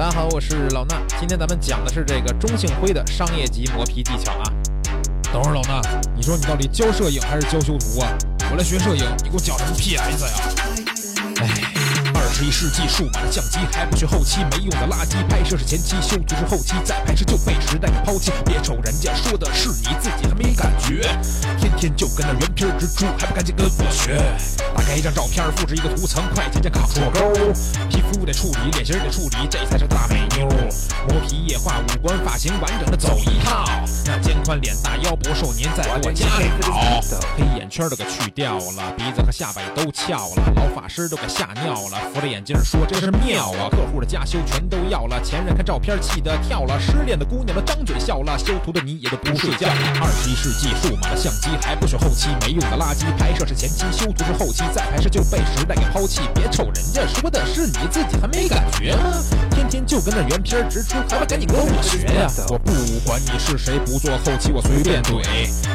大家好，我是老衲。今天咱们讲的是这个中性灰的商业级磨皮技巧啊。等会儿，老衲，你说你到底教摄影还是教修图啊？我来学摄影，你给我讲什么 PS 呀？哎。二十一世纪数码的相机还不学后期没用的垃圾，拍摄是前期，修图是后期，再拍摄就被时代给抛弃。别瞅人家说的是你自己还没感觉，天就跟那原片蜘蛛，还不赶紧跟我学？打开一张照片，复制一个图层，快捷键卡住勾，皮肤得处理，脸型得处理，这才是大美妞。磨皮液化五官，发型完整的走一套。脸大腰不瘦，您再给我加好。黑眼圈都给去掉了，鼻子和下巴也都翘了，老法师都给吓尿了，扶着。眼镜说这是妙啊，客户的加修全都要了，前任看照片气得跳了，失恋的姑娘都张嘴笑了，修图的你也都不睡觉。二十一世纪数码的相机还不学后期没用的垃圾，拍摄是前期，修图是后期，再拍摄就被时代给抛弃。别瞅人家说的是你自己还没感觉吗？天天就跟那原片直出，还不赶紧跟我学呀？我不管你是谁，不做后期我随便怼，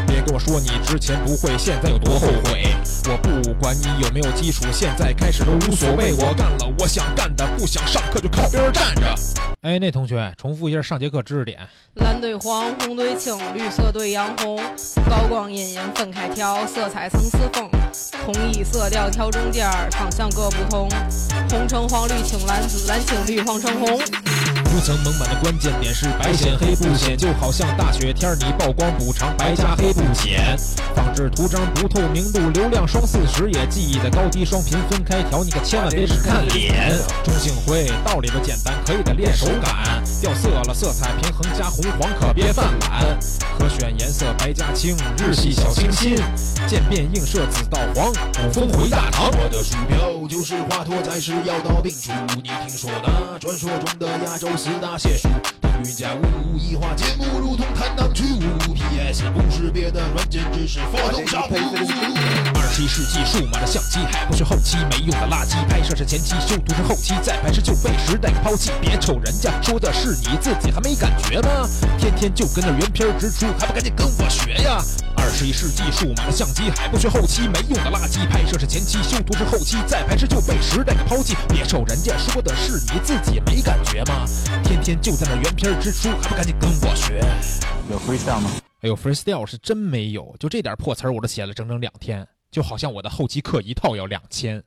别跟我说你之前不会，现在有多后悔。我不管你有没有基础，现在开始都无所谓。我干了我想干的，不想上课就靠边站着。哎，那同学，重复一下上节课知识点：蓝对黄，红对青，绿色对洋红，高光阴影分开调，色彩层次丰。统一色调调中间，方向各不同。红橙黄绿青蓝紫，蓝青绿黄橙红。图层蒙版的关键点是白显黑不显，就好像大雪天你曝光补偿白加黑不显。仿制图章不透明度，流量双四十也记得高低双频分开调，你可千万别只看脸。中性灰道理都简单，可以的练手感。掉色了，色彩平衡加红黄可别犯懒。可选颜色白加青，日系小清新。渐变映射紫到黄，古风回大唐。我的鼠标就是华佗，在是药到病除。你听说那传说中的亚洲四大邪术？腾云驾雾，移花接木，如同坦荡去雾。PS 不是别的软件，只是佛动上二十一世纪数码的相机还不是后期没用的垃圾，拍摄是前期，修图是后期，再拍摄就被时代给抛弃。别瞅人家说的是你自己还没感觉吗？天天就跟那原片直出，还不赶紧跟我学呀？二十一世纪数码的相机还不学后期没用的垃圾，拍摄是前期，修图是后期，再拍摄就被时代给抛弃。别瞅人家说的是你自己没感觉吗？天天就在那原片直出，还不赶紧跟我学？有 freestyle 吗？哎呦，freestyle 是真没有，就这点破词儿我都写了整整两天，就好像我的后期课一套要两千。